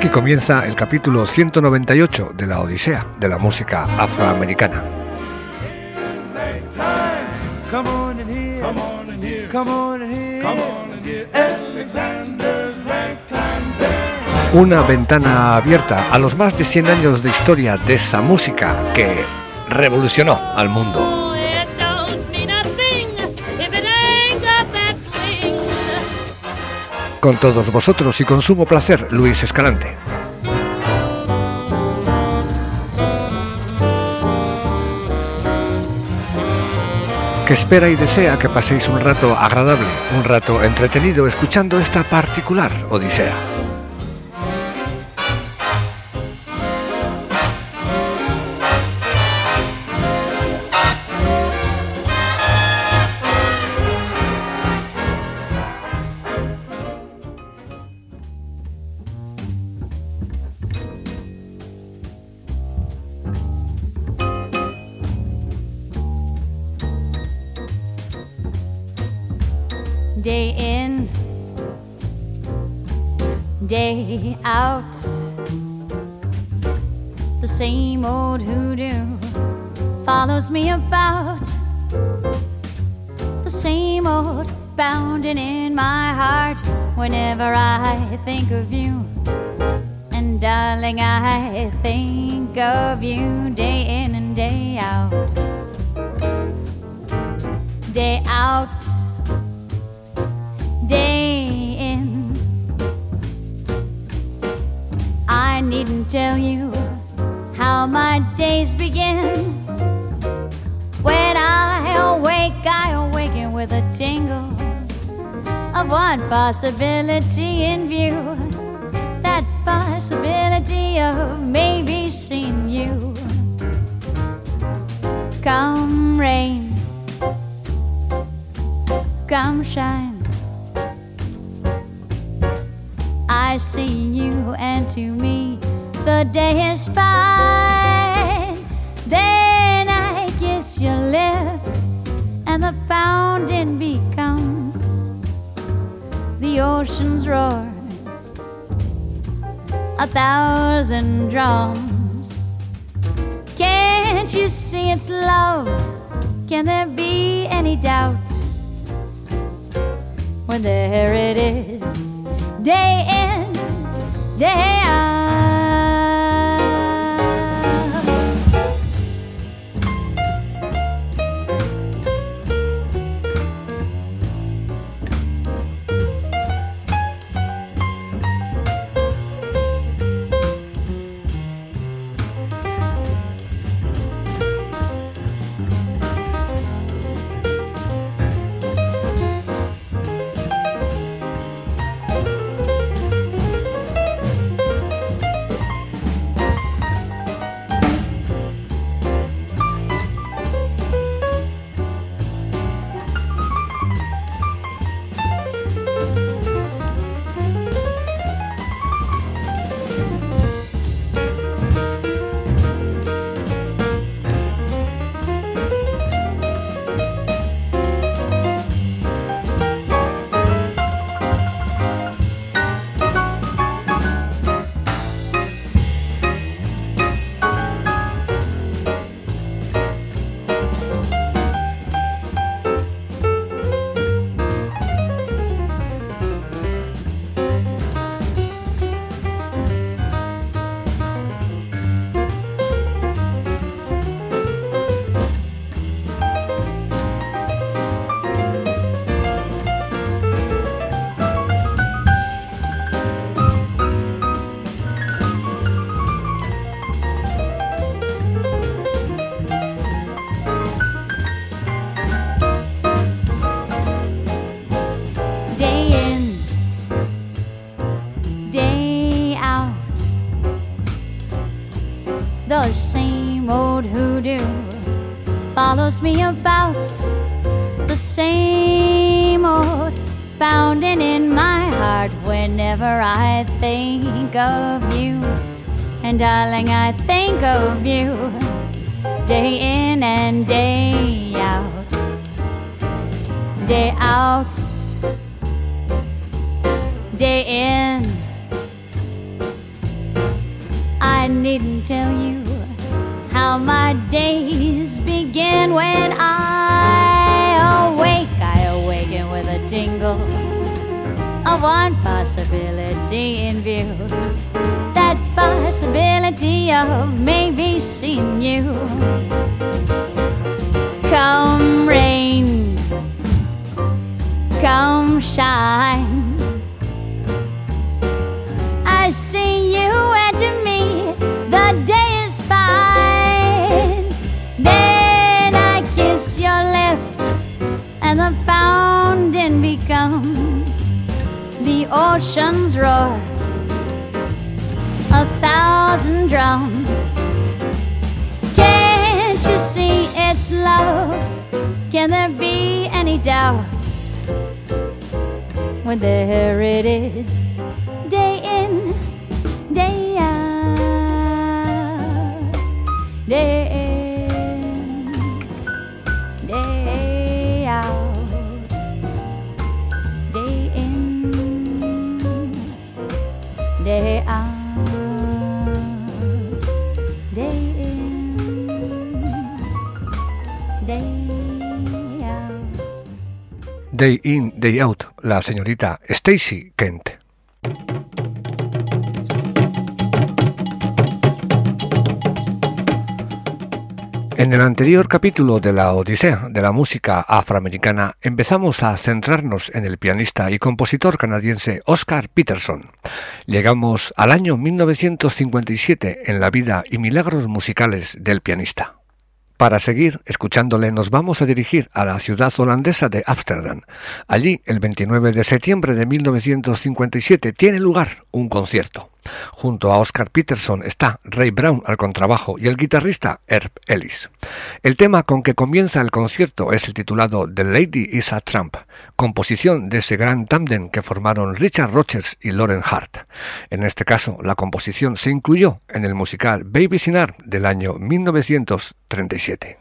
Aquí comienza el capítulo 198 de la Odisea de la música afroamericana. Una ventana abierta a los más de 100 años de historia de esa música que revolucionó al mundo. Con todos vosotros y con sumo placer, Luis Escalante. que espera y desea que paséis un rato agradable, un rato entretenido escuchando esta particular Odisea. Whenever I think of you. And darling, I think of you day in and day out. Day out, day in. I needn't tell you how my days begin. When I awake, I awaken with a tingle of one possibility in view. That possibility of maybe seeing you. Come rain, come shine. I see you, and to me, the day is fine. Then I kiss your lips, and the pounding becomes the ocean's roar, a thousand drums. Can't you see it's love? Can there be any doubt? When there it is, day in, day out. Follows me about the same old pounding in my heart whenever I think of you. And darling, I think of you day in and day out, day out, day in. I needn't tell you how my days begin when I awake. I awaken with a tingle of one possibility in view. That possibility of maybe seeing you. Come rain, come shine. Ocean's roar. A thousand drums. Can't you see it's love? Can there be any doubt? When there it is, day in, day out, day Day in, day out, la señorita Stacy Kent. En el anterior capítulo de la Odisea de la música afroamericana empezamos a centrarnos en el pianista y compositor canadiense Oscar Peterson. Llegamos al año 1957 en la vida y milagros musicales del pianista. Para seguir escuchándole nos vamos a dirigir a la ciudad holandesa de Ámsterdam. Allí, el 29 de septiembre de 1957, tiene lugar un concierto. Junto a Oscar Peterson está Ray Brown al contrabajo y el guitarrista Herb Ellis. El tema con que comienza el concierto es el titulado The Lady is a Tramp, composición de ese gran tándem que formaron Richard Rodgers y Lauren Hart. En este caso, la composición se incluyó en el musical Baby Sinar del año 1937.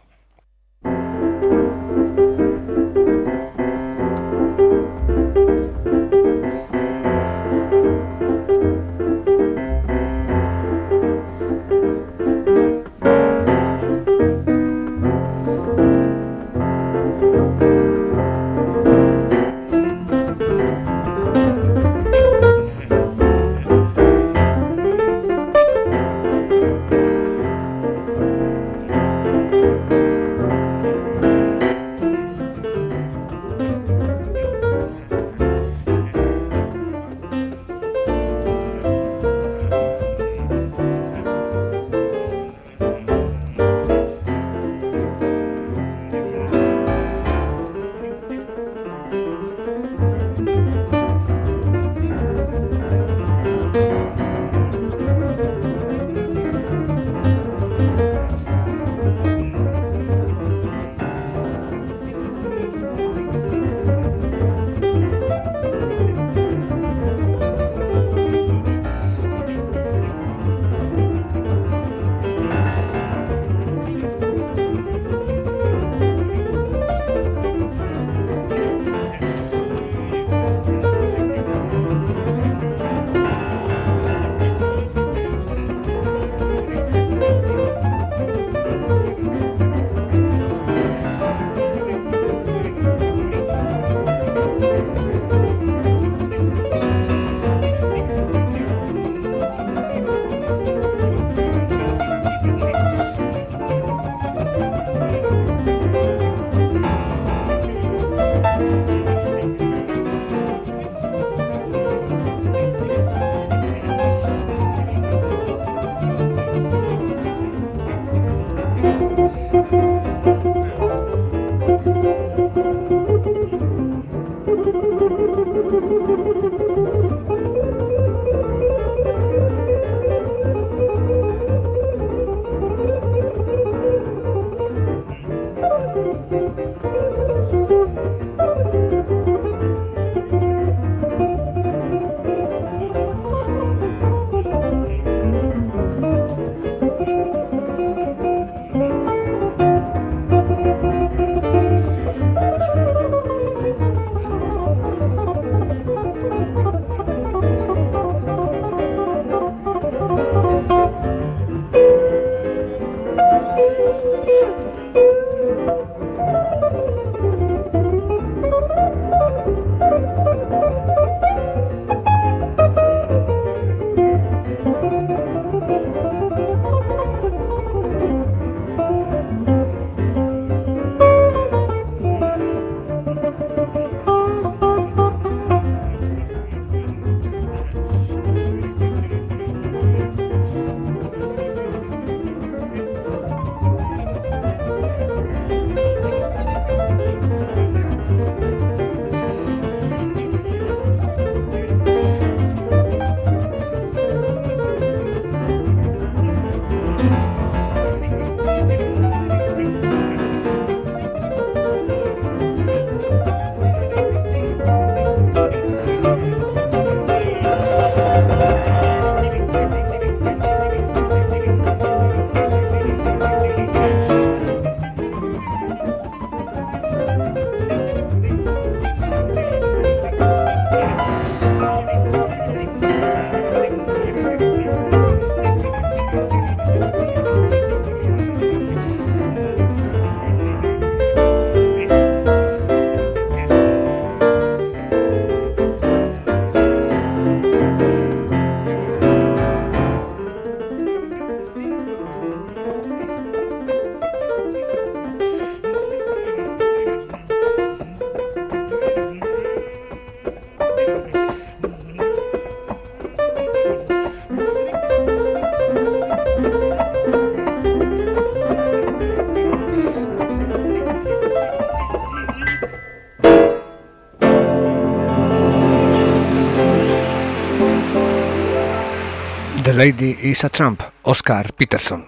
Lady is a Trump, Oscar Peterson.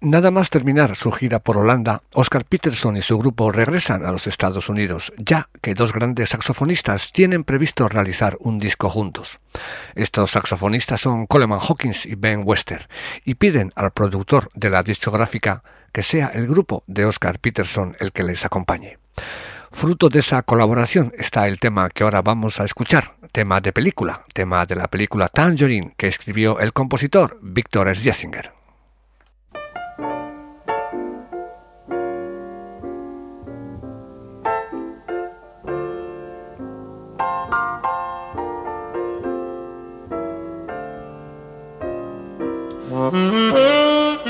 Nada más terminar su gira por Holanda, Oscar Peterson y su grupo regresan a los Estados Unidos, ya que dos grandes saxofonistas tienen previsto realizar un disco juntos. Estos saxofonistas son Coleman Hawkins y Ben Wester, y piden al productor de la discográfica que sea el grupo de Oscar Peterson el que les acompañe. Fruto de esa colaboración está el tema que ahora vamos a escuchar, tema de película, tema de la película Tangerine que escribió el compositor Víctor Schlesinger. Mm-hmm.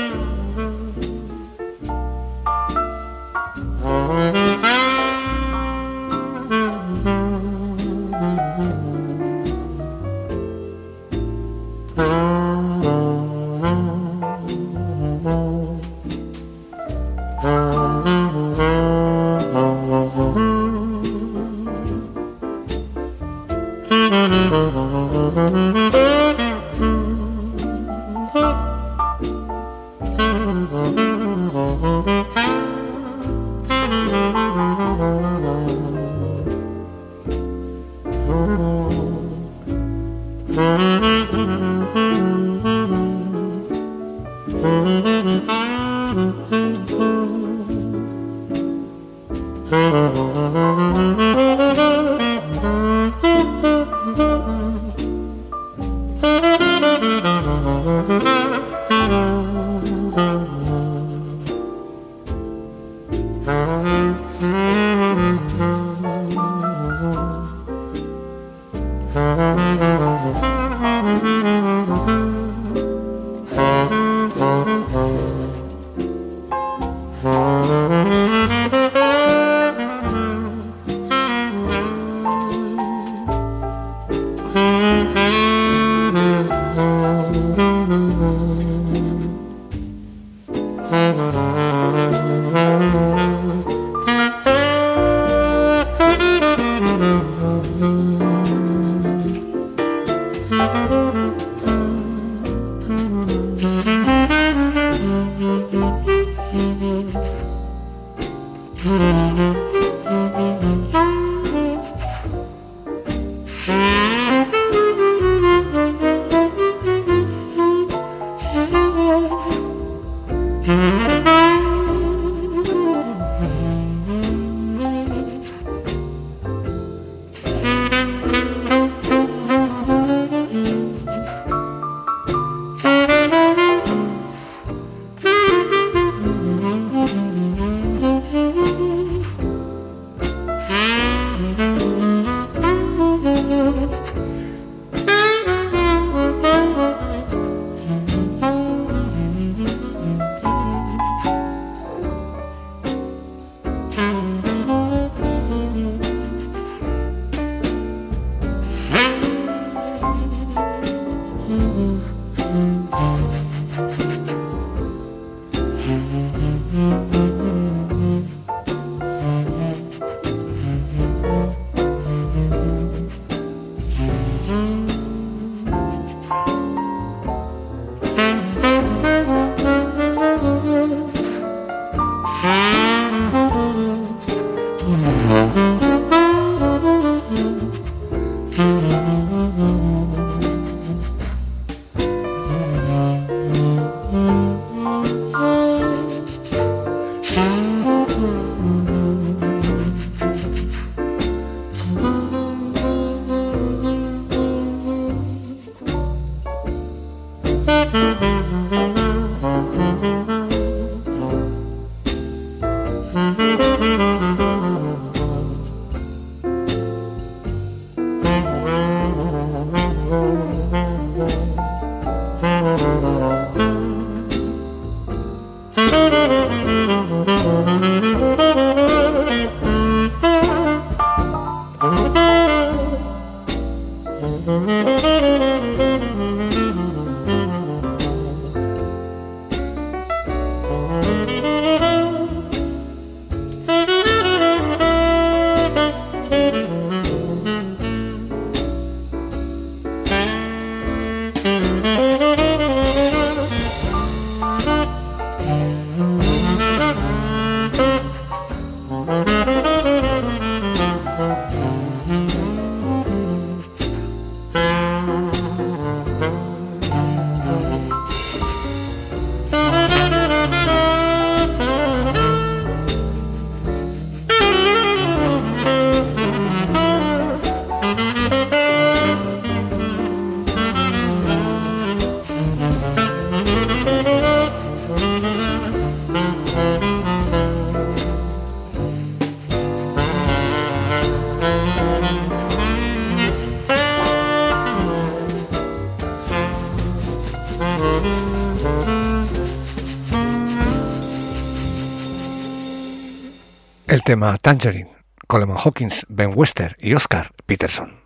Tema Tangerine, Coleman Hawkins, Ben Wester y Oscar Peterson.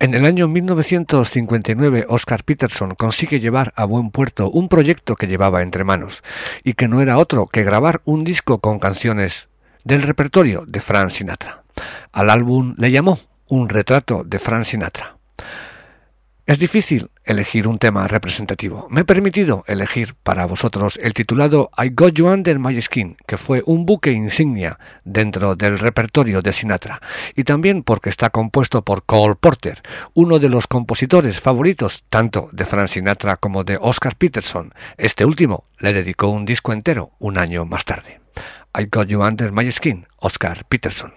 En el año 1959, Oscar Peterson consigue llevar a buen puerto un proyecto que llevaba entre manos, y que no era otro que grabar un disco con canciones del repertorio de Frank Sinatra. Al álbum le llamó Un retrato de Frank Sinatra. Es difícil elegir un tema representativo. Me he permitido elegir para vosotros el titulado I Got You Under My Skin, que fue un buque insignia dentro del repertorio de Sinatra, y también porque está compuesto por Cole Porter, uno de los compositores favoritos tanto de Frank Sinatra como de Oscar Peterson. Este último le dedicó un disco entero un año más tarde. I Got You Under My Skin, Oscar Peterson.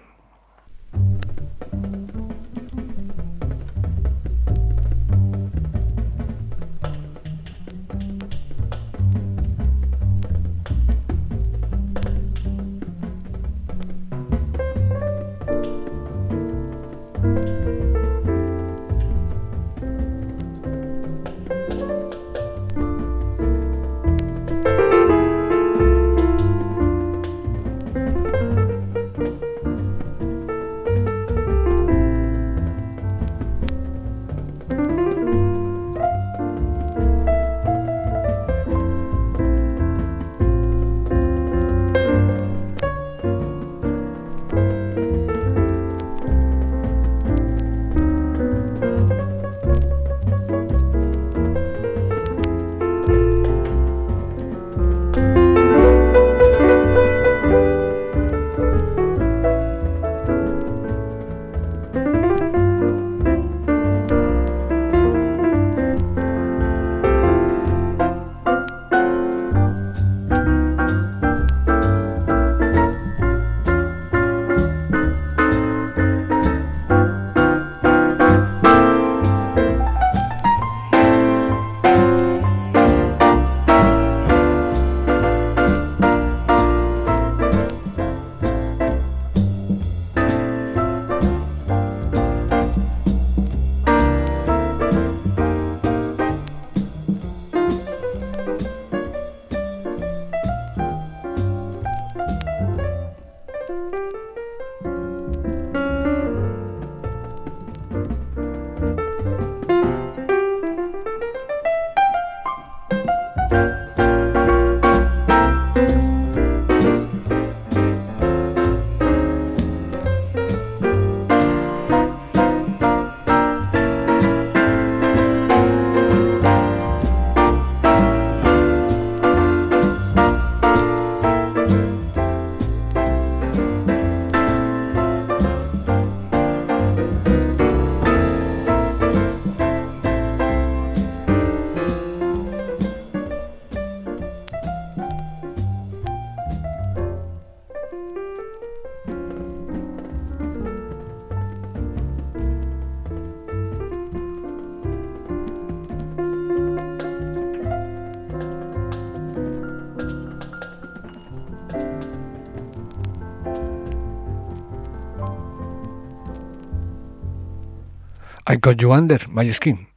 I Got You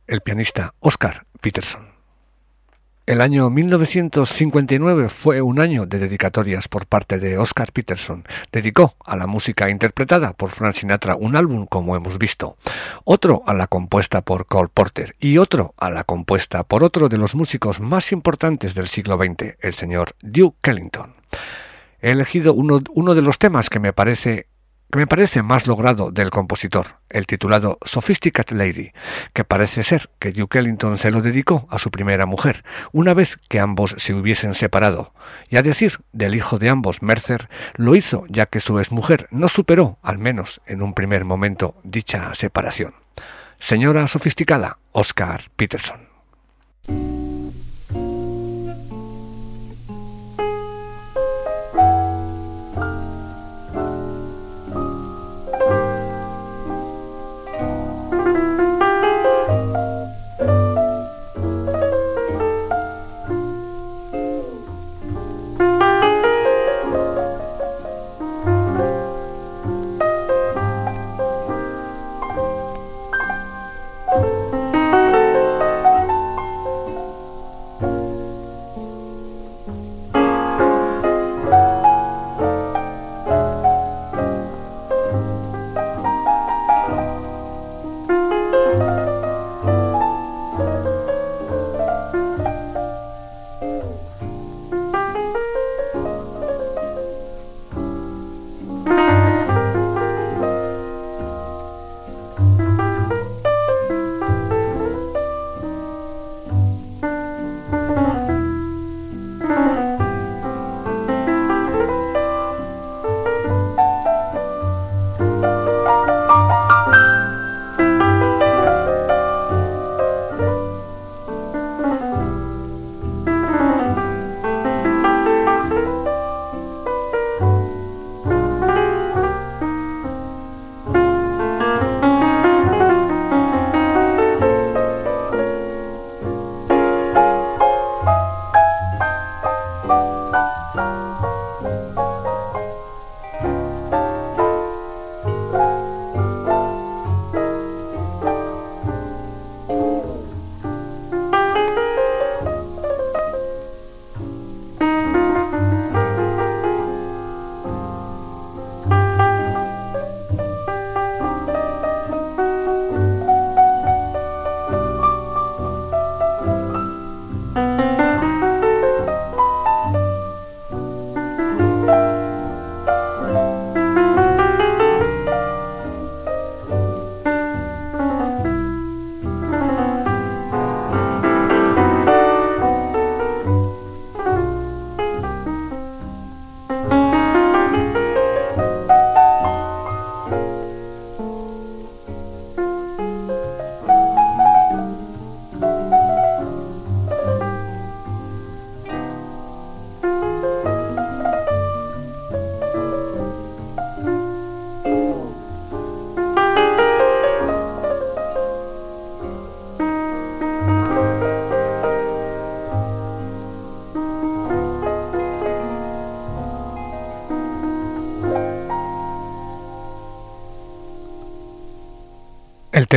el pianista Oscar Peterson. El año 1959 fue un año de dedicatorias por parte de Oscar Peterson. Dedicó a la música interpretada por Frank Sinatra un álbum, como hemos visto, otro a la compuesta por Cole Porter y otro a la compuesta por otro de los músicos más importantes del siglo XX, el señor Duke Ellington. He elegido uno, uno de los temas que me parece que me parece más logrado del compositor, el titulado Sophisticated Lady, que parece ser que Duke Ellington se lo dedicó a su primera mujer, una vez que ambos se hubiesen separado, y a decir del hijo de ambos, Mercer, lo hizo ya que su exmujer no superó, al menos en un primer momento, dicha separación. Señora sofisticada, Oscar Peterson.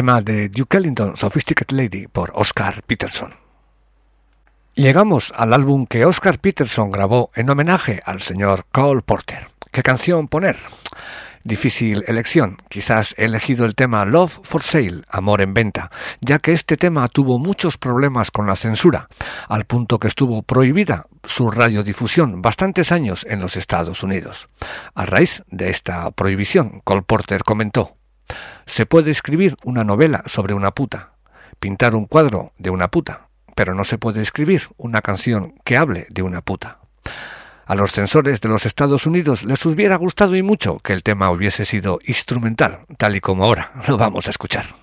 Tema de Duke Ellington, Sophisticated Lady, por Oscar Peterson. Llegamos al álbum que Oscar Peterson grabó en homenaje al señor Cole Porter. ¿Qué canción poner? Difícil elección. Quizás he elegido el tema Love for Sale, Amor en Venta, ya que este tema tuvo muchos problemas con la censura, al punto que estuvo prohibida su radiodifusión bastantes años en los Estados Unidos. A raíz de esta prohibición, Cole Porter comentó, se puede escribir una novela sobre una puta, pintar un cuadro de una puta, pero no se puede escribir una canción que hable de una puta. A los censores de los Estados Unidos les hubiera gustado y mucho que el tema hubiese sido instrumental, tal y como ahora lo vamos a escuchar.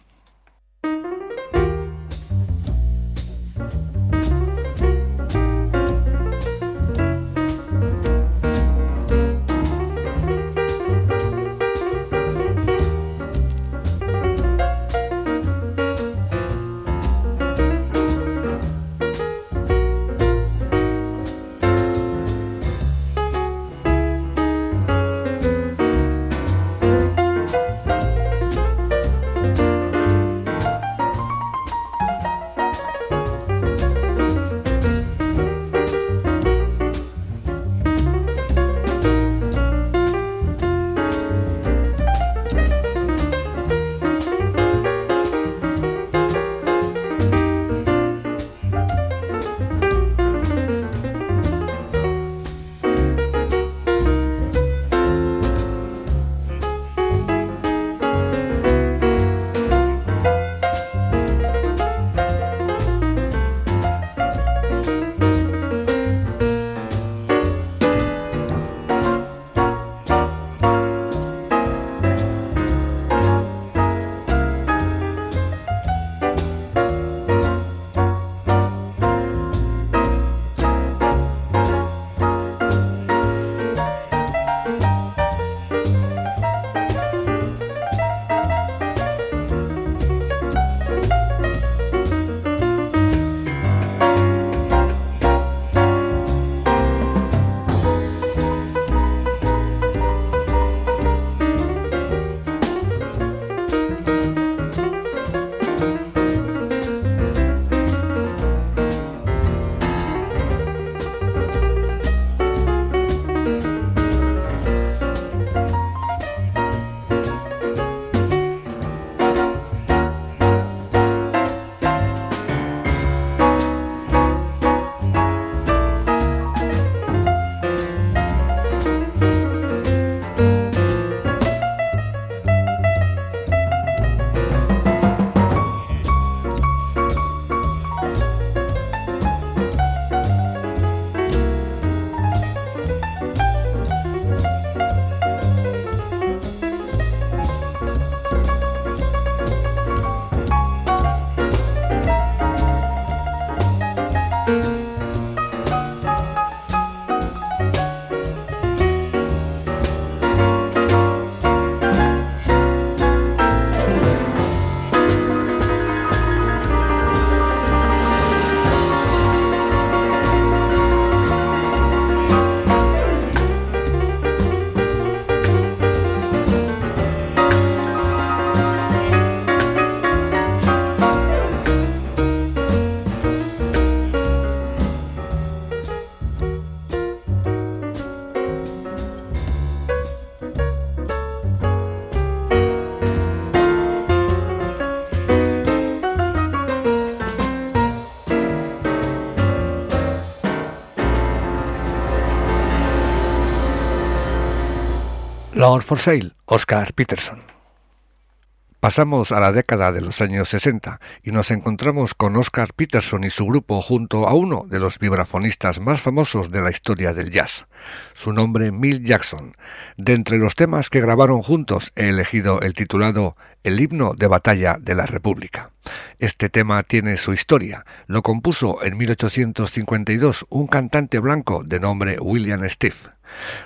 For Sale, Oscar Peterson. Pasamos a la década de los años 60 y nos encontramos con Oscar Peterson y su grupo junto a uno de los vibrafonistas más famosos de la historia del jazz, su nombre Mill Jackson. De entre los temas que grabaron juntos he elegido el titulado El himno de batalla de la República. Este tema tiene su historia. Lo compuso en 1852 un cantante blanco de nombre William Steve.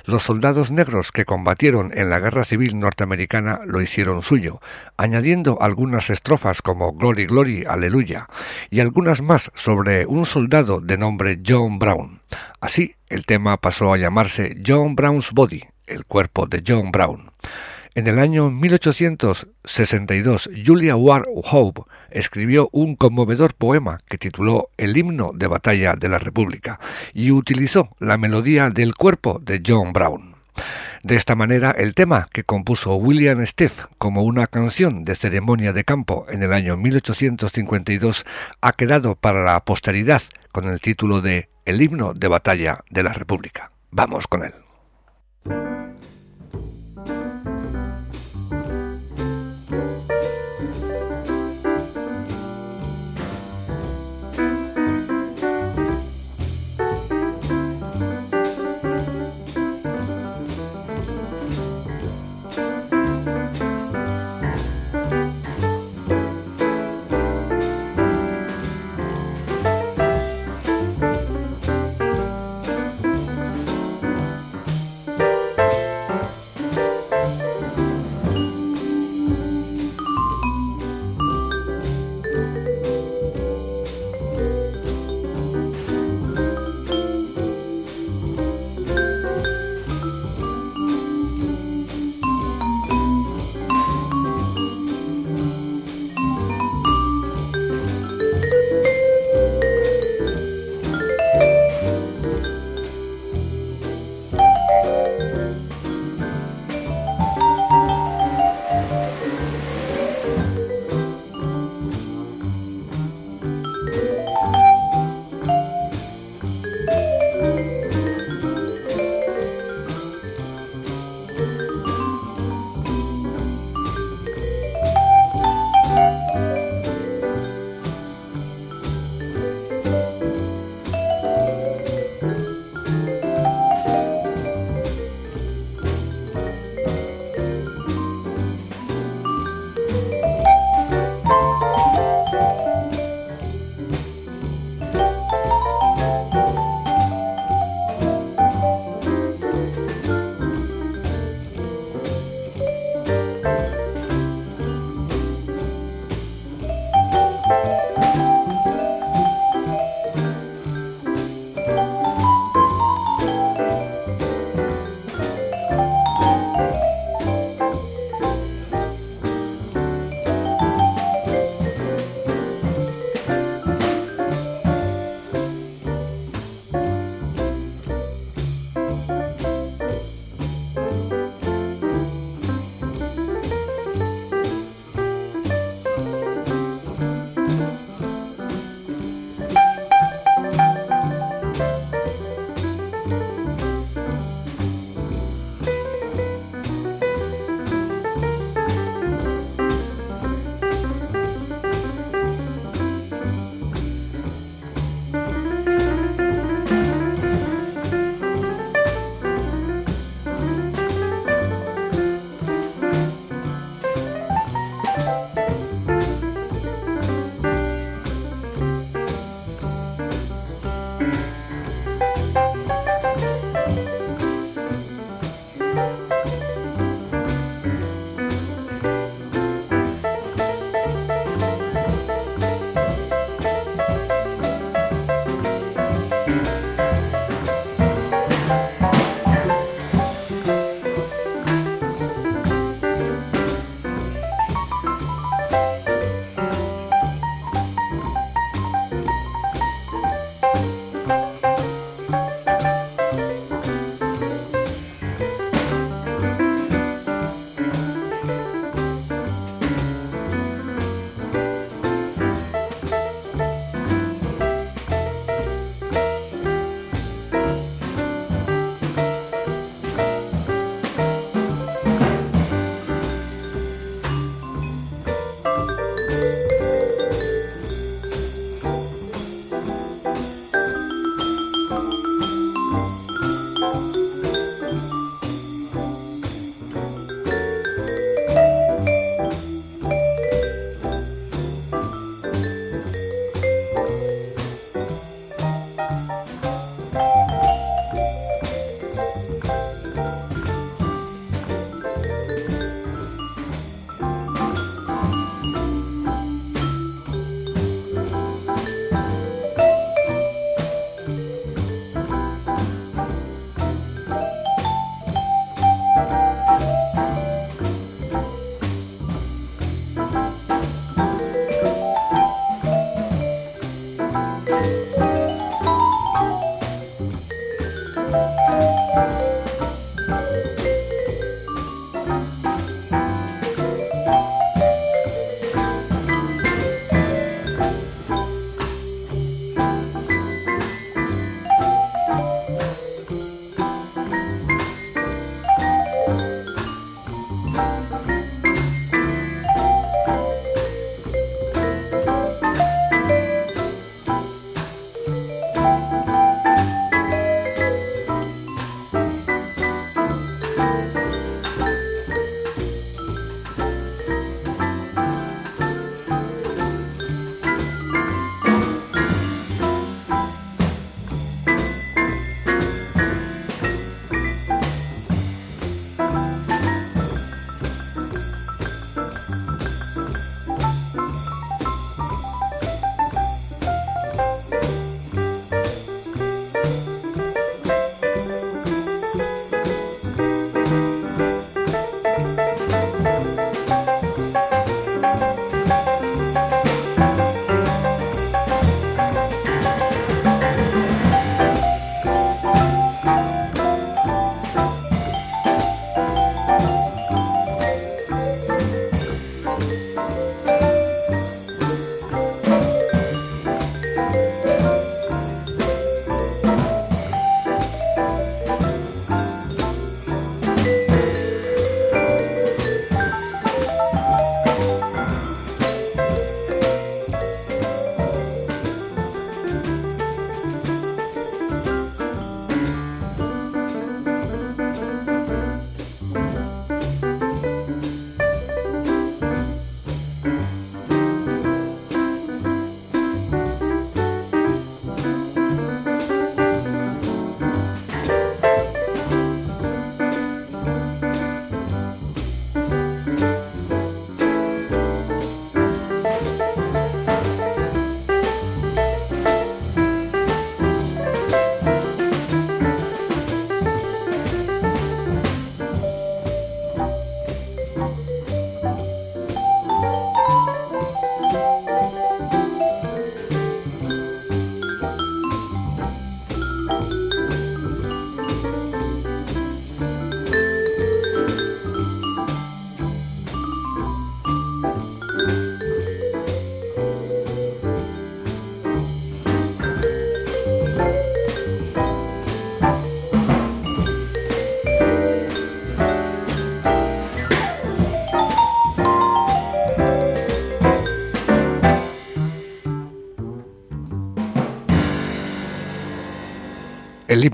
Los soldados negros que combatieron en la Guerra Civil norteamericana lo hicieron suyo, añadiendo algunas estrofas como Glory, Glory, Aleluya, y algunas más sobre un soldado de nombre John Brown. Así, el tema pasó a llamarse John Brown's Body, el cuerpo de John Brown. En el año 1862, Julia Ward Hope escribió un conmovedor poema que tituló El himno de batalla de la República y utilizó la melodía del cuerpo de John Brown. De esta manera, el tema que compuso William Steph como una canción de ceremonia de campo en el año 1852 ha quedado para la posteridad con el título de El himno de batalla de la República. Vamos con él.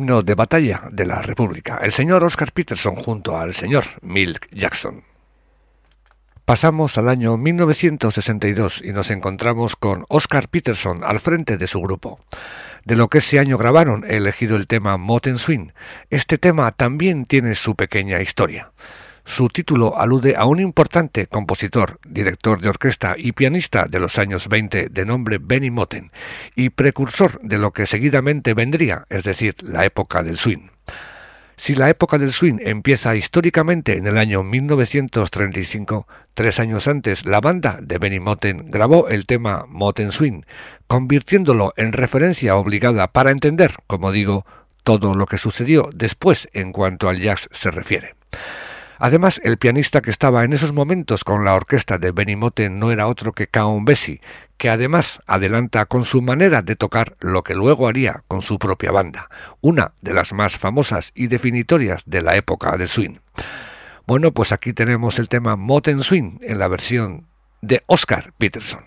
De batalla de la República, el señor Oscar Peterson junto al señor Milk Jackson. Pasamos al año 1962 y nos encontramos con Oscar Peterson al frente de su grupo. De lo que ese año grabaron he elegido el tema Moten Swing. Este tema también tiene su pequeña historia. Su título alude a un importante compositor, director de orquesta y pianista de los años 20 de nombre Benny Moten y precursor de lo que seguidamente vendría, es decir, la época del swing. Si la época del swing empieza históricamente en el año 1935, tres años antes la banda de Benny Moten grabó el tema Moten Swing, convirtiéndolo en referencia obligada para entender, como digo, todo lo que sucedió después en cuanto al jazz se refiere. Además, el pianista que estaba en esos momentos con la orquesta de Benny Moten no era otro que Count Bessie, que además adelanta con su manera de tocar lo que luego haría con su propia banda, una de las más famosas y definitorias de la época del swing. Bueno, pues aquí tenemos el tema Moten Swing en la versión de Oscar Peterson.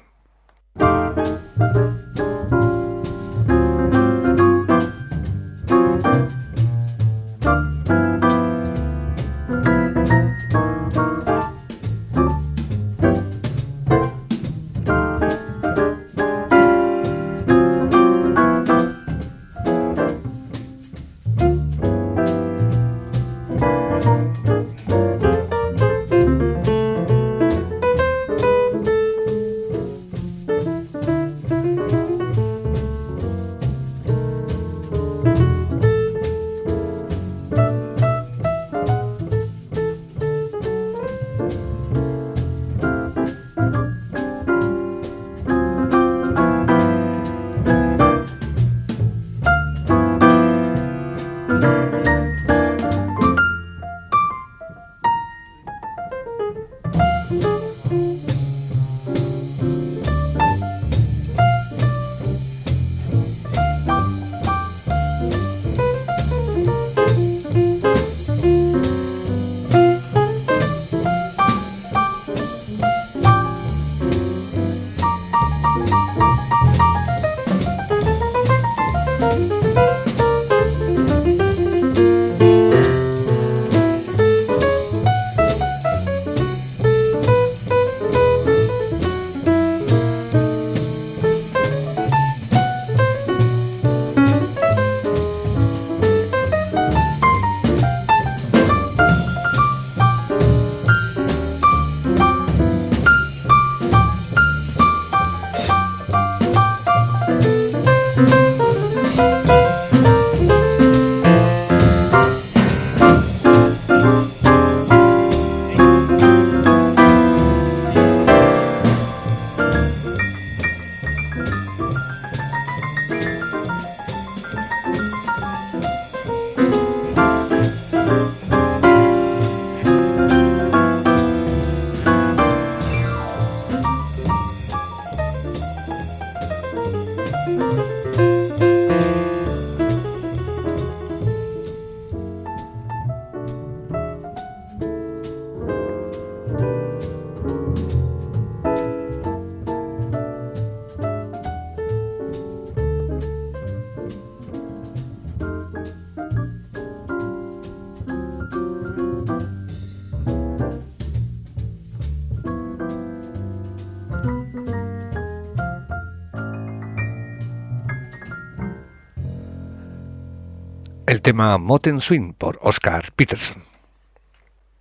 El tema Moten Swing por Oscar Peterson.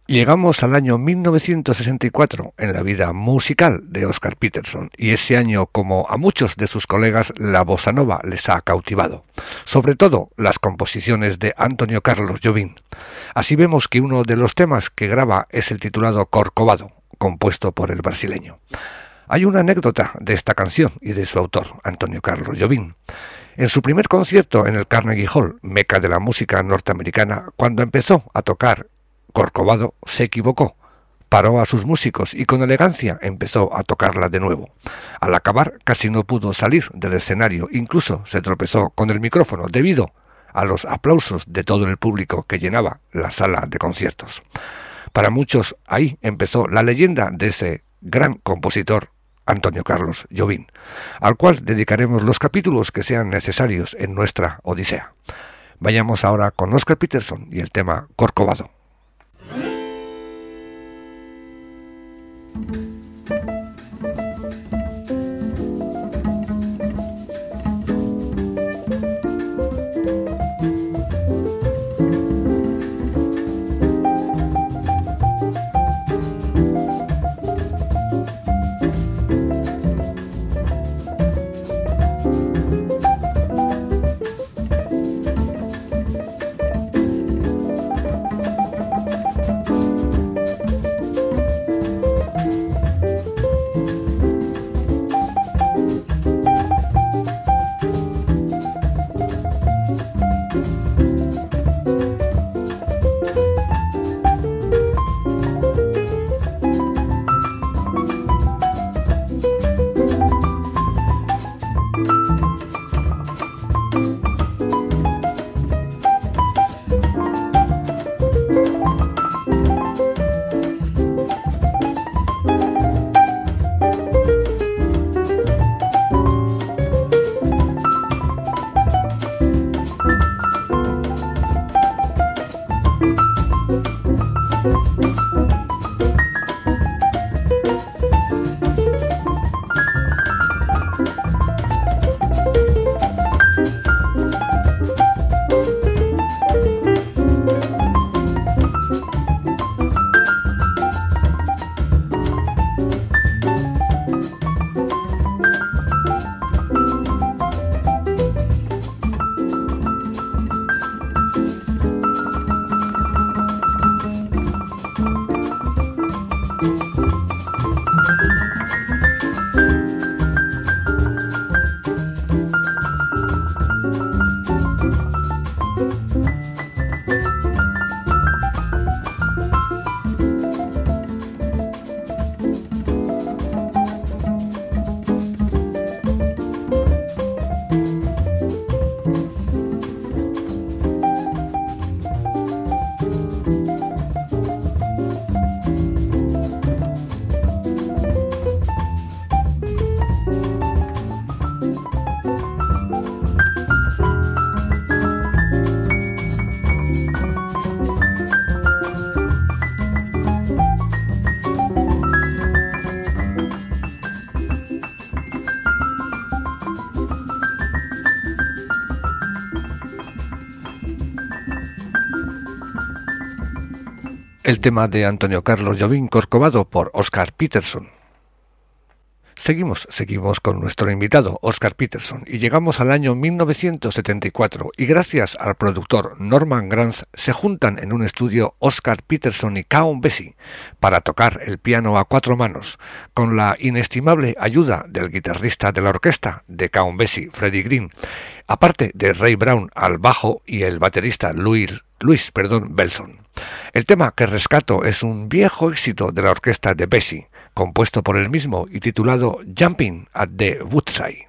Llegamos al año 1964 en la vida musical de Oscar Peterson y ese año, como a muchos de sus colegas, la bossa nova les ha cautivado, sobre todo las composiciones de Antonio Carlos Jobim. Así vemos que uno de los temas que graba es el titulado Corcovado, compuesto por el brasileño. Hay una anécdota de esta canción y de su autor, Antonio Carlos Jobim. En su primer concierto en el Carnegie Hall, meca de la música norteamericana, cuando empezó a tocar Corcovado, se equivocó. Paró a sus músicos y con elegancia empezó a tocarla de nuevo. Al acabar casi no pudo salir del escenario, incluso se tropezó con el micrófono debido a los aplausos de todo el público que llenaba la sala de conciertos. Para muchos ahí empezó la leyenda de ese gran compositor Antonio Carlos Llovín, al cual dedicaremos los capítulos que sean necesarios en nuestra Odisea. Vayamos ahora con Oscar Peterson y el tema Corcovado. Tema de Antonio Carlos Jovín Corcovado por Oscar Peterson. Seguimos, seguimos con nuestro invitado, Oscar Peterson, y llegamos al año 1974, y gracias al productor Norman Granz se juntan en un estudio Oscar Peterson y Count Bessie para tocar el piano a cuatro manos, con la inestimable ayuda del guitarrista de la orquesta de Count Bessie, Freddie Green, aparte de Ray Brown al bajo y el baterista Louis, Luis perdón, Belson. El tema que rescato es un viejo éxito de la orquesta de Bessie, compuesto por él mismo y titulado Jumping at the Woodside.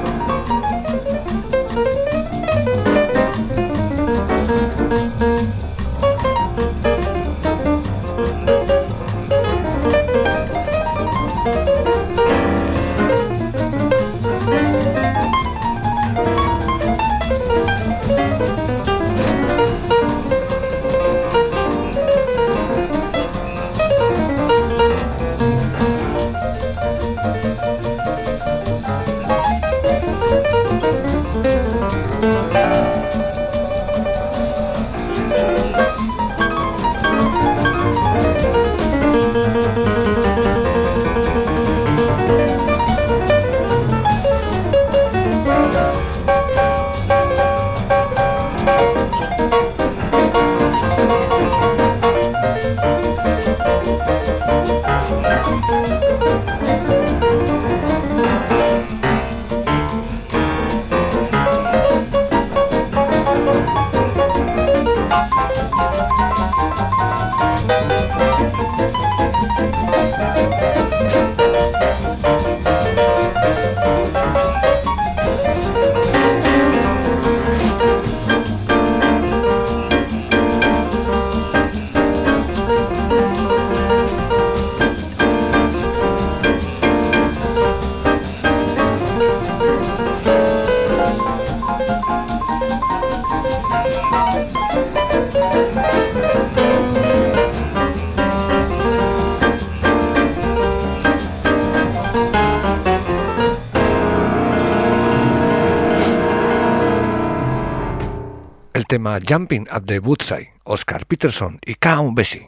tema Jumping at the Woodside, Oscar Peterson y Count Bessie.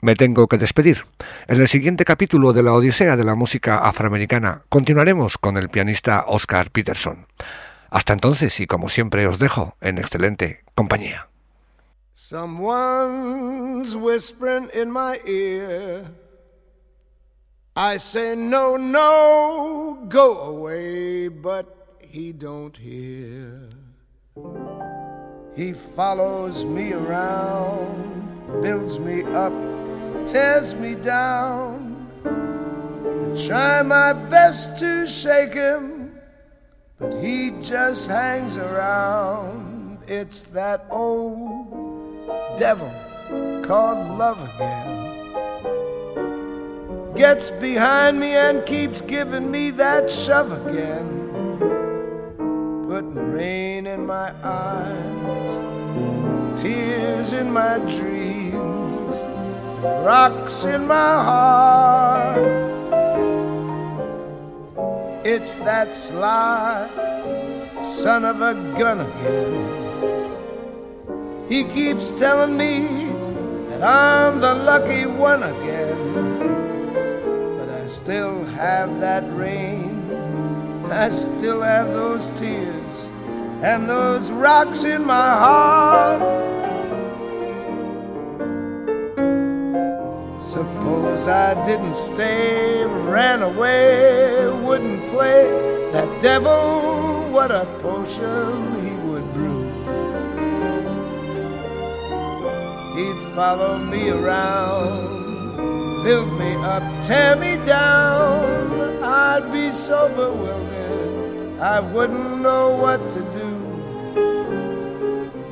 Me tengo que despedir. En el siguiente capítulo de la Odisea de la música afroamericana continuaremos con el pianista Oscar Peterson. Hasta entonces y como siempre os dejo en excelente compañía. Someone's whispering in my ear. I say no, no, go away, but he don't hear. He follows me around, builds me up, tears me down. I try my best to shake him, but he just hangs around. It's that old devil called love again gets behind me and keeps giving me that shove again, putting rain in my eyes, tears in my dreams, rocks in my heart. It's that sly son of a gun again. He keeps telling me that I'm the lucky one again. But I still have that rain, I still have those tears, and those rocks in my heart. Suppose I didn't stay, ran away, wouldn't play that devil, what a potion he would brew. He'd follow me around, build me up, tear me down. I'd be so bewildered, I wouldn't know what to do.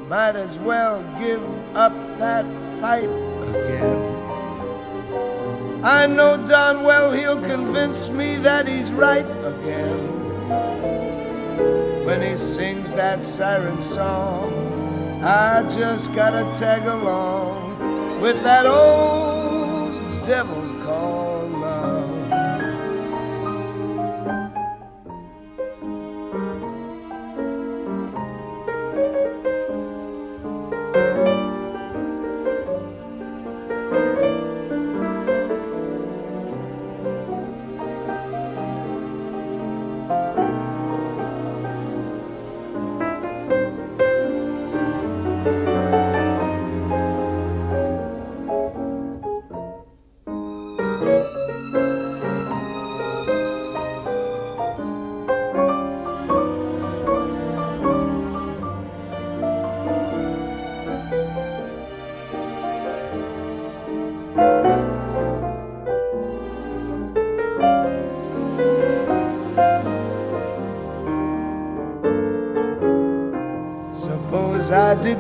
Might as well give up that fight again. I know darn well he'll convince me that he's right again. When he sings that siren song I just gotta tag along with that old devil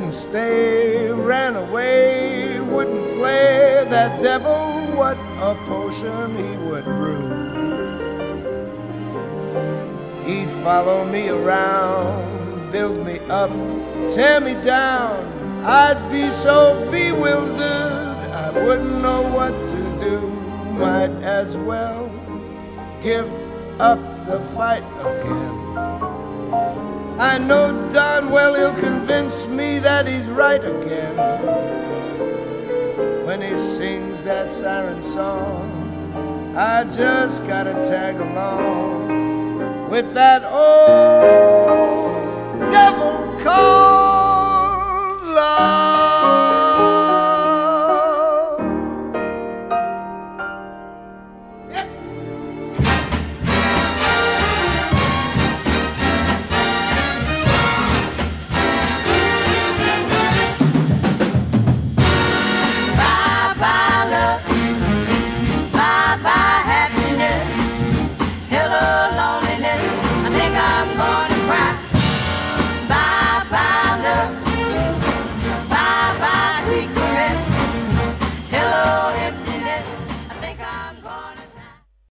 Didn't stay, ran away, wouldn't play that devil, what a potion he would brew. He'd follow me around, build me up, tear me down. I'd be so bewildered, I wouldn't know what to do. Might as well give up the fight again. I know well he'll convince me that he's right again when he sings that siren song. I just gotta tag along with that old